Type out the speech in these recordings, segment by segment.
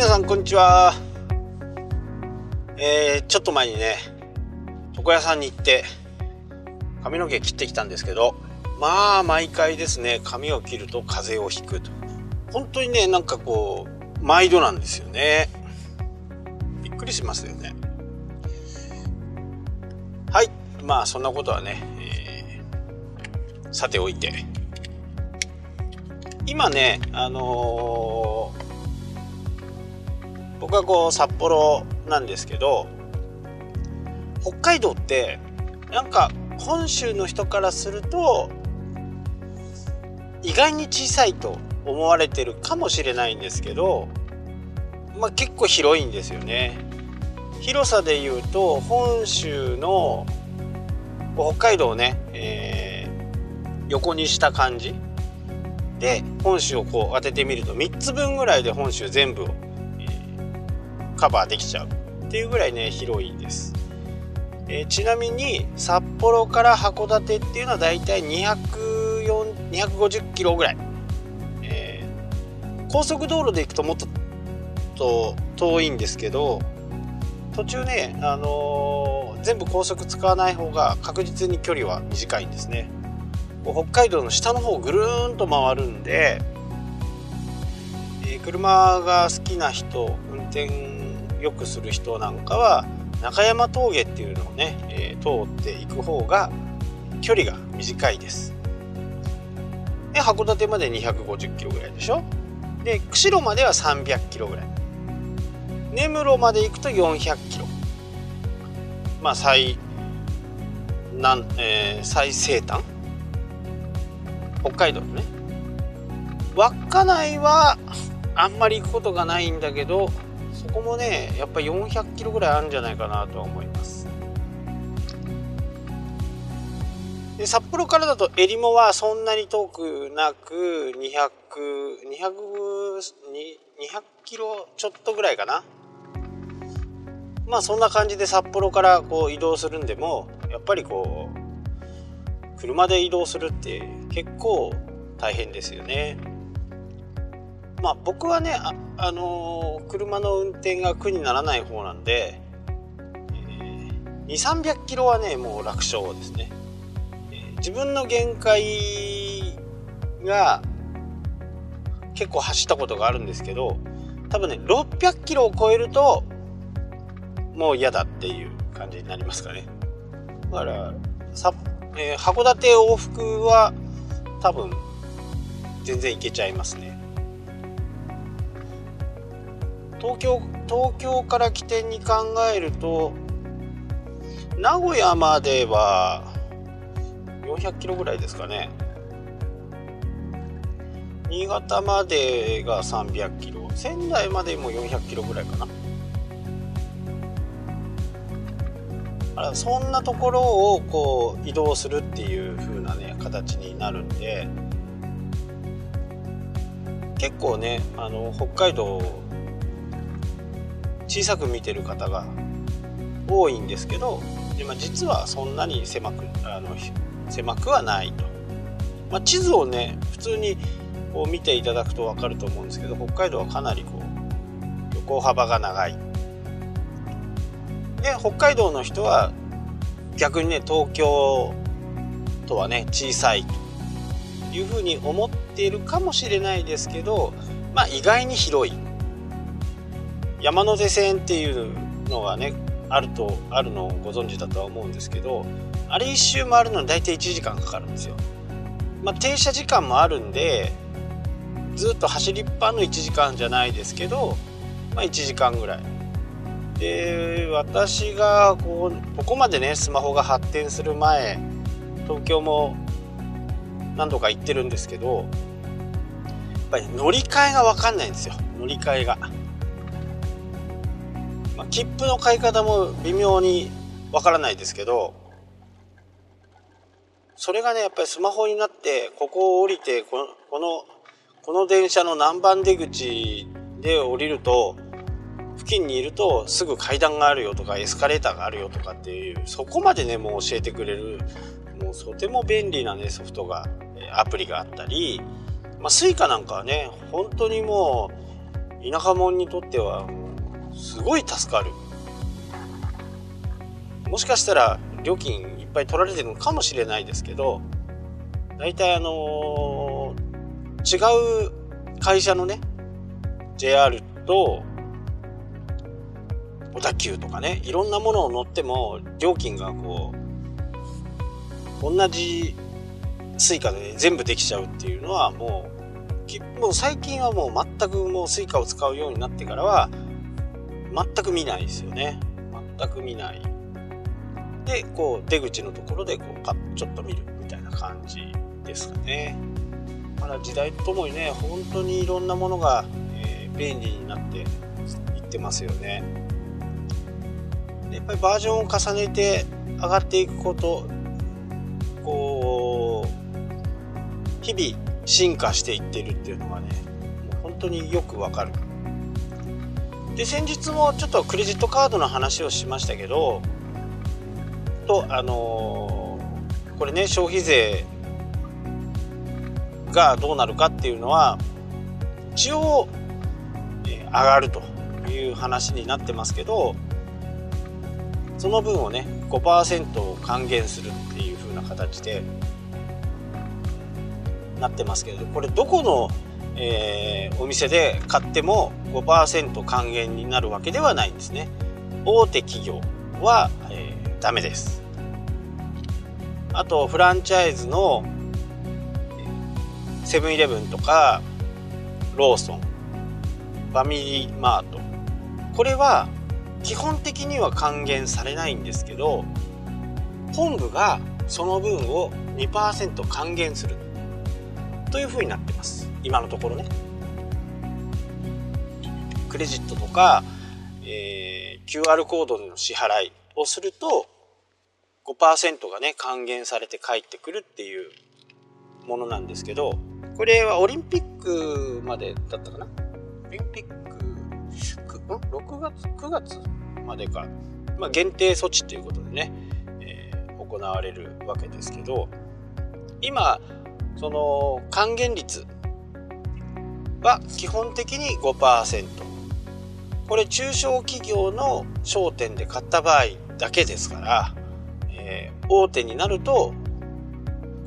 皆さんこんにちは。えー、ちょっと前にね床屋さんに行って髪の毛切ってきたんですけどまあ毎回ですね髪を切ると風邪をひくと。本当にねなんかこう毎度なんですよね。びっくりしますよね。はい。まあそんなことはね、えー、さておいて。今ねあのー僕はこう札幌なんですけど北海道ってなんか本州の人からすると意外に小さいと思われてるかもしれないんですけど、まあ、結構広いんですよね。広さで言うと本州の北海道をね、えー、横にした感じで本州をこう当ててみると3つ分ぐらいで本州全部をカバーできちゃうっていうぐらいね広いです、えー、ちなみに札幌から函館っていうのはだいたい250キロぐらい、えー、高速道路で行くともっとと遠いんですけど途中ね、あのー、全部高速使わない方が確実に距離は短いんですね。北海道の下の方ぐるーんと回るんで、えー、車が好きな人運転よくする人なんかは中山峠っていうのをね、えー、通っていく方が距離が短いです。で函館まで250キロぐらいでしょ？で釧路までは300キロぐらい。根室まで行くと400キロ。まあ最なん、えー、最西端。北海道のね。稚内はあんまり行くことがないんだけどそこもねやっぱり400キロぐらいあるんじゃないかなとは思いますで札幌からだとえりもはそんなに遠くなく200200 200キロちょっとぐらいかなまあそんな感じで札幌からこう移動するんでもやっぱりこう車で移動するって結構大変ですよね。まあ僕はねあ、あのー、車の運転が苦にならない方なんで、えー、2300キロはねもう楽勝ですね、えー、自分の限界が結構走ったことがあるんですけど多分ね600キロを超えるともう嫌だっていう感じになりますかね。だからさ、えー、函館往復は多分全然いけちゃいますね。東京東京から起点に考えると名古屋までは400キロぐらいですかね。新潟までが300キロ。仙台までも400キロぐらいかな。あそんなところをこう移動するっていう風なね形になるんで結構ねあの北海道小さく見てる方が多いんですけどで、まあ、実はそんなに狭くあの狭くはないと、まあ、地図をね普通にこう見ていただくと分かると思うんですけど北海道はかなりこう横幅が長い。で北海道の人は逆にね東京とはね小さいというふうに思っているかもしれないですけどまあ意外に広い。山手線っていうのがねあるとあるのをご存知だとは思うんですけどあれ一周回るのに大体1時間かかるんですよ。まあ、停車時間もあるんでずっと走りっぱの1時間じゃないですけど、まあ、1時間ぐらい。で私がこうここまでねスマホが発展する前東京も何度か行ってるんですけどやっぱり乗り換えが分かんないんですよ乗り換えが。まあ、切符の買い方も微妙にわからないですけどそれがねやっぱりスマホになってここを降りてこのこのこの電車の何番出口で降りると付近にいるとすぐ階段があるよとかエスカレーターがあるよとかっていうそこまでねもう教えてくれるもうとても便利なねソフトがアプリがあったり、まあ、Suica なんかはね本当にもう田舎者にとってはすごい助かる。もしかしたら料金いっぱい取られてるのかもしれないですけど大体あのー、違う会社のね JR と小田急とかねいろんなものを乗っても料金がこう同じ suica で、全部できちゃうっていうのはもうもう最近はもう全くもう suica を使うようになってからは全く見ないですよね。全く見ない。でこう出口のところでこうパッちょっと見るみたいな感じですかね。まだ時代とともにね。本当にいろんなものが、えー、便利になっていってますよね。でやっぱりバージョンを重ねて上がっていくことこう日々進化していってるっていうのがねもう本当によくわかる。で先日もちょっとクレジットカードの話をしましたけどとあのー、これね消費税がどうなるかっていうのは一応、えー、上がるという話になってますけどその分をね5%を還元するっていう風な形でなってますけれどこれどこの、えー、お店で買っても5%還元になるわけではないんですね。大手企業は、えー、ダメです。あとフランチャイズのセブンイレブンとかローソンファミリーマート。これは基本的には還元されないんですけど本部がその分を2%還元するというふうになってます。今のところね。クレジットとか、えー、QR コードでの支払いをすると5%がね還元されて帰ってくるっていうものなんですけどこれはオリンピックまでだったかな？オリンピック6月？9月までか、まあ、限定措置ということでね、えー、行われるわけですけど今その還元率は基本的に5%これ中小企業の商店で買った場合だけですから、えー、大手になると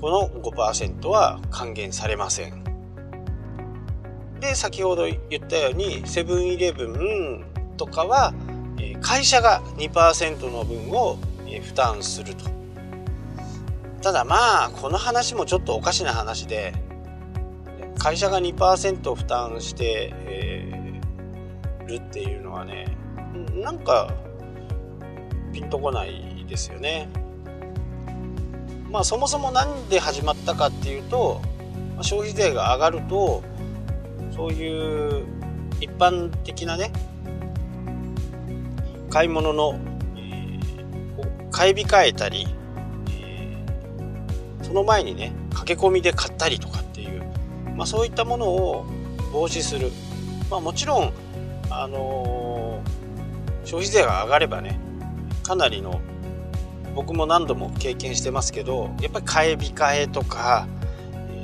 この5%は還元されません。で先ほど言ったようにセブンイレブンとかは会社が2%の分を負担すると。ただまあこの話もちょっとおかしな話で会社が2%負担して、えー、るっていうのはねなんかピンとこないですよね。まあそもそも何で始まったかっていうと消費税が上がるとそういう一般的なね買い物の、えー、買い控えたりその前にね駆け込みで買ったりとか、まあ、そういったものを防止する、まあ、もちろん、あのー、消費税が上がればねかなりの僕も何度も経験してますけどやっぱり買い控えとか、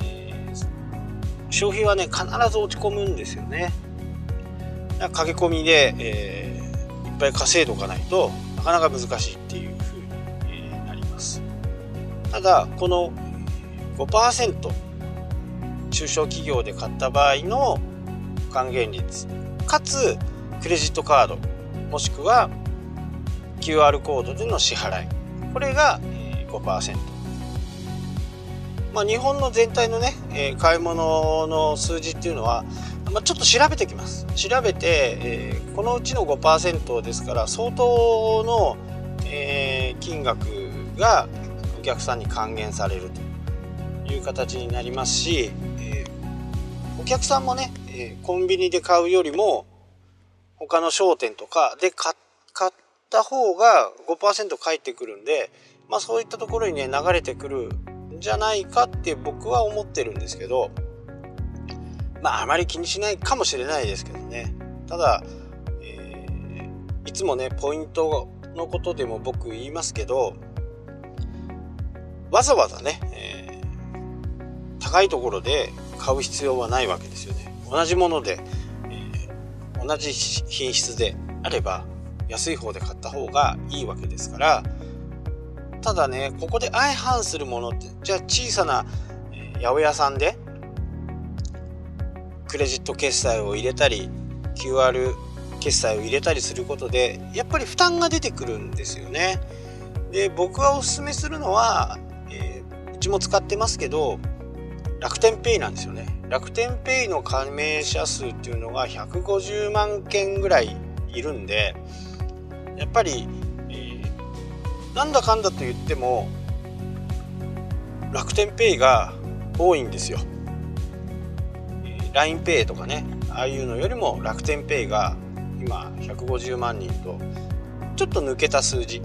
えー、消費はね必ず落ち込むんですよね。駆け込みで、えー、いっぱい稼いでおかないとなかなか難しいっていうふうになりますただこの5%中小企業で買った場合の還元率かつクレジットカードもしくは QR コードでの支払い。これが5%まあ日本の全体のね買い物の数字っていうのはまあ、ちょっと調べてきます。調べて、え、このうちの5%ですから相当の、え、金額がお客さんに還元されるという形になりますし、お客さんもね、えー、コンビニで買うよりも他の商店とかで買った方が5%返ってくるんで、まあ、そういったところにね流れてくるんじゃないかって僕は思ってるんですけどまああまり気にしないかもしれないですけどね。ただ、えー、いつもねポイントのことでも僕言いますけどわざわざね、えー、高いところで買う必要はないわけですよね。同じもので、え同じ品質であれば安い方で買った方がいいわけですからただねここで相反するものってじゃあ小さな八百屋さんでクレジット決済を入れたり QR 決済を入れたりすることでやっぱり負担が出てくるんですよね。で僕がおすすめするのは、えー、うちも使ってますけど楽天ペイなんですよね。楽天ペイの加盟者数っていうのが150万件ぐらいいるんでやっぱり、えー、なんだかんだと言っても楽天ペイが多いんですよ。LINEPay とかねああいうのよりも楽天ペイが今150万人とちょっと抜けた数字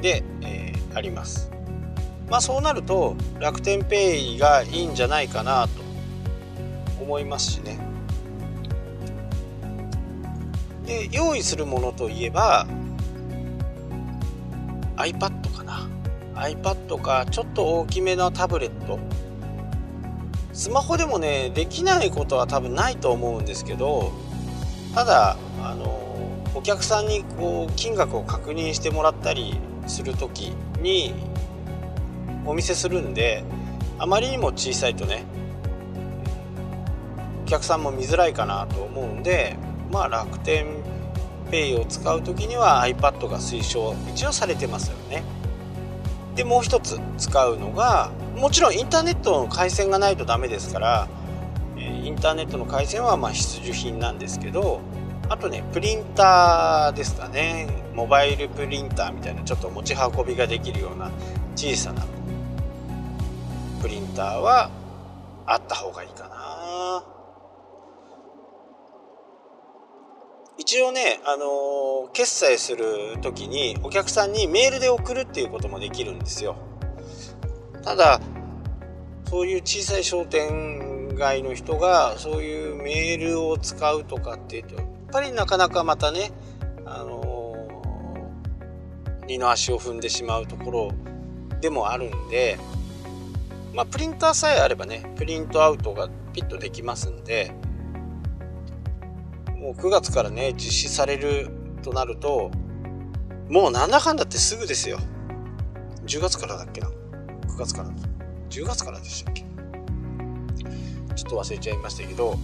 で、えー、ありますまあそうなると楽天ペイがいいんじゃないかなと思いますしね。で用意するものといえば iPad かな。iPad かちょっと大きめのタブレット。スマホでもねできないことは多分ないと思うんですけどただあのお客さんにこう金額を確認してもらったりする時にお見せするんであまりにも小さいとねお客さんも見づらいかなと思うんでまあ楽天ペイを使う時には iPad が推奨一応されてますよね。でもう一つ使うのがもちろんインターネットの回線がないとダメですからインターネットの回線はま必需品なんですけどあとねプリンターですかねモバイルプリンターみたいなちょっと持ち運びができるような小さなプリンターはあった方がいいかな。一応ね、あのー、決済する時にお客さんにメールで送るっていうこともできるんですよ。ただそういう小さい商店街の人がそういうメールを使うとかっていうとやっぱりなかなかまたねあのー、二の足を踏んでしまうところでもあるんでまあプリンターさえあればねプリントアウトがピッとできますんでもう9月からね実施されるとなるともうなんだかんだってすぐですよ。10月からだっけな？9月から。10月からでしたっけ？ちょっと忘れちゃいましたけど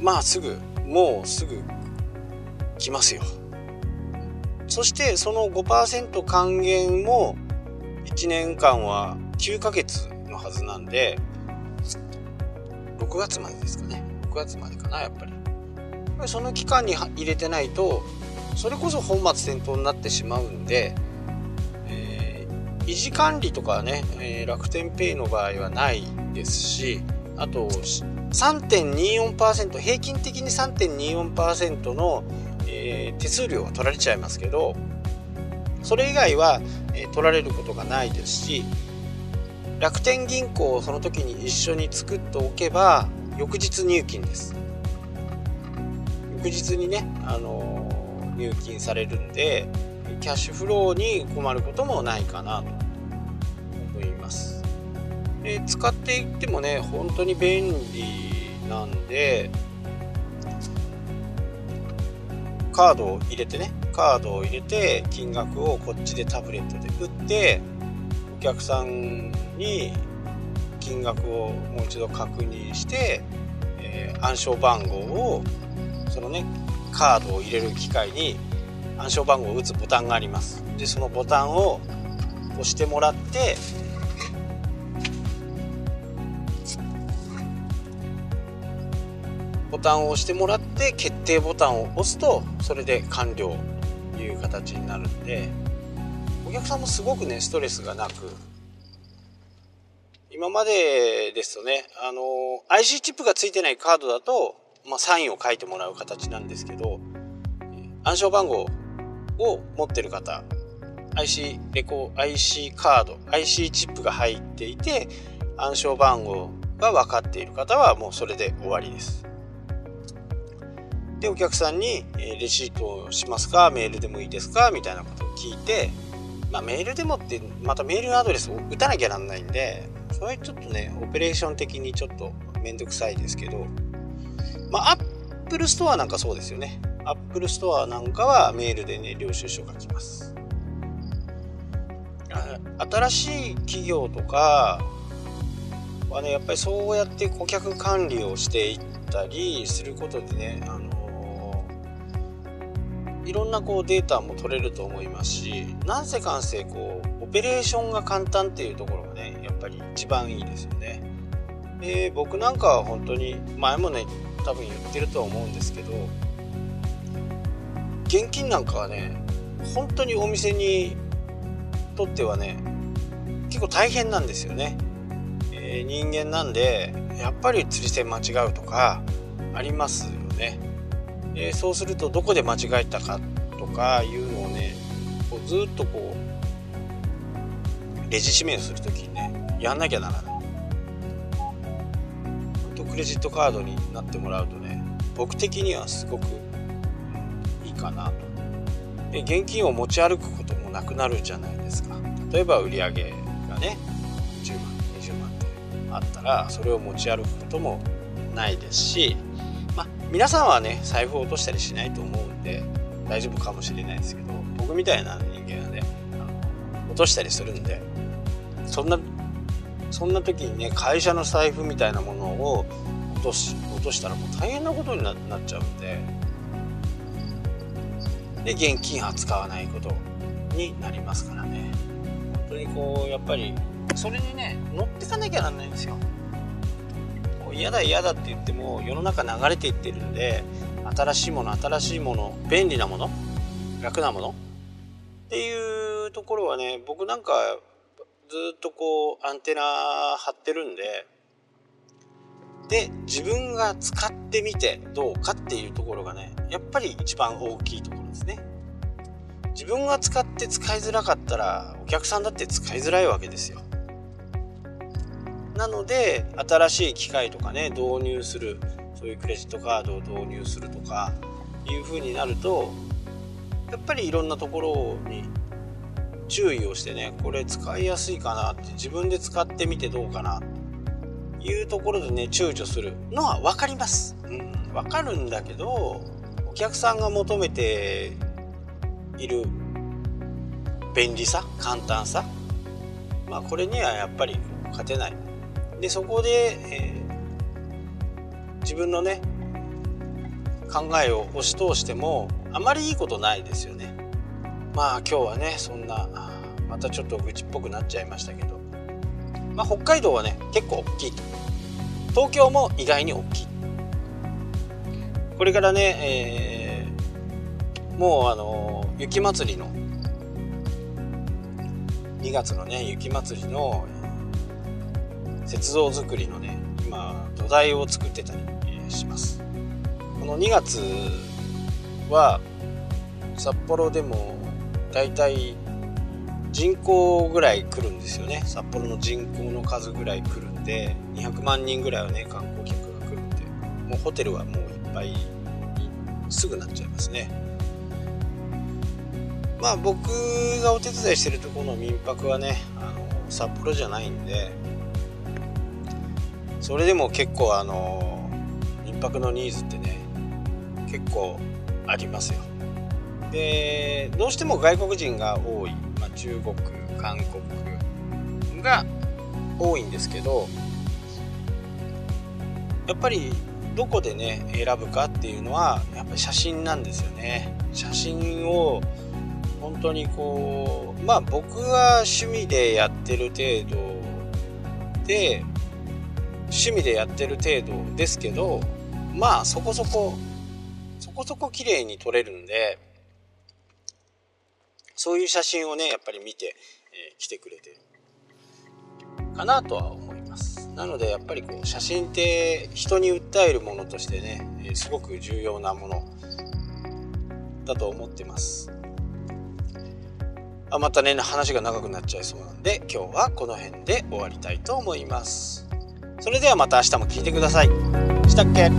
まあすぐもうすぐ来ますよ。そしてその5%還元も1年間は9ヶ月はずなんで6月までですかね。6月までかなやっぱり。その期間に入れてないとそれこそ本末転倒になってしまうんでえ維持管理とかね、えー、楽天ペイの場合はないですしあと3.24%平均的に3.24%の、えー、手数料は取られちゃいますけどそれ以外は、え、取られることがないですし楽天銀行をその時に一緒に作っておけば翌日入金です翌日にね、あの入金されるんでキャッシュフローに困ることもないかなと思います。で使っていってもね本当に便利なんでカードを入れてねカードを入れて金額をこっちでタブレットで打ってお客さんに金額をもう一度確認して、えー、暗証番号をそのねカードを入れる機械に暗証番号を打つボタンがあります。でそのボタンを押してもらってボタンを押してもらって決定ボタンを押すとそれで完了という形になるんでお客さんもすごくねストレスがなく今までですとねあの IC チップがついてないカードだと、まあ、サインを書いてもらう形なんですけど暗証番号を持ってる方 IC レコ IC カード IC チップが入っていて暗証番号が分かっている方はもうそれで終わりですでお客さんに「レシートをしますかメールでもいいですか?」みたいなことを聞いてまあメールでもってまたメールアドレスを打たなきゃなんないんでそれちょっとねオペレーション的にちょっと面倒くさいですけどまああっ Apple Store なんかそうですよね。Apple Store なんかはメールでね領収書が来ます。新しい企業とかはねやっぱりそうやって顧客管理をしていったりすることでね、あの、いろんなこうデータも取れると思いますしなんせかんせこうオペレーションが簡単っていうところがねやっぱり一番いいですよね。で僕なんかは本当に前もね多分言ってるとは思うんですけど現金なんかはね本当にお店にとってはね結構大変なんですよね、えー、人間なんでやっぱり釣り線間違うとかありますよね、えー、そうするとどこで間違えたかとかいうのをねこうずっとこうレジ指名する時にねやんなきゃならない。とクレジットカードになってもらうとね僕的にはすごくいいかなと。で現金を持ち歩くこともなくなるじゃないですか。例えば売り上げがね10万20万ってあったらそれを持ち歩くこともないですし、皆さんはね財布を落としたりしないと思うんで大丈夫かもしれないですけど僕みたいな人間はね落としたりするんでそんなそんな時にね会社の財布みたいなものを落とし落としたらもう大変なことになっちゃうんでで現金は使わないことになりますからね。本当にこうやっぱりそれにね乗ってかなきゃなんないんですよ。嫌だ嫌だって言っても世の中流れていってるんで新しいもの新しいもの便利なもの楽なものっていうところはね僕なんかずっとこうアンテナ張ってるんでで自分が使ってみてどうかっていうところがねやっぱり一番大きいところですね。自分が使って使いづらかったらお客さんだって使いづらいわけですよ。なので新しい機械とかね導入するそういうクレジットカードを導入するとかいう風になるとやっぱりいろんなところに注意をしてねこれ使いやすいかなって自分で使ってみてどうかなというところでね躊躇するのは分かります。うん、分かるんだけどお客さんが求めている便利さ簡単さまあこれにはやっぱり勝てないでそこで、えー、自分のね考えを押し通してもあまりいいことないですよね。まあ今日はねそんなまたちょっと愚痴っぽくなっちゃいましたけど。まあ北海道はね結構大きい。と東京も意外に大きい。これからね、えー、もうあの雪まつりの2月のね雪まつりの雪像作りのね今土台を作ってたりします。この2月は札幌でもだいたい人口ぐらい来るんですよね。札幌の人口の数ぐらい来るんで200万人ぐらいはね観光客が来るんでもうホテルはもういっぱいすぐなっちゃいますね。まあ僕がお手伝いしてるところの民泊はねあの札幌じゃないんでそれでも結構あの民泊のニーズってね結構ありますよ。でどうしても外国人が多い、まあ、中国韓国が多いんですけどやっぱりどこでね選ぶかっていうのはやっぱり写真なんですよね。写真を本当にこうまあ僕は趣味でやってる程度で趣味でやってる程度ですけどまあそこそこそこそこ綺麗に撮れるんでそういう写真をねやっぱり見て、えー、来てくれてるかなとは思います。なのでやっぱりこう写真って人に訴えるものとしてね、えー、すごく重要なものだと思ってます。あまたね話が長くなっちゃいそうなんで今日はこの辺で終わりたいと思います。それではまた明日も聞いてください。したっけ？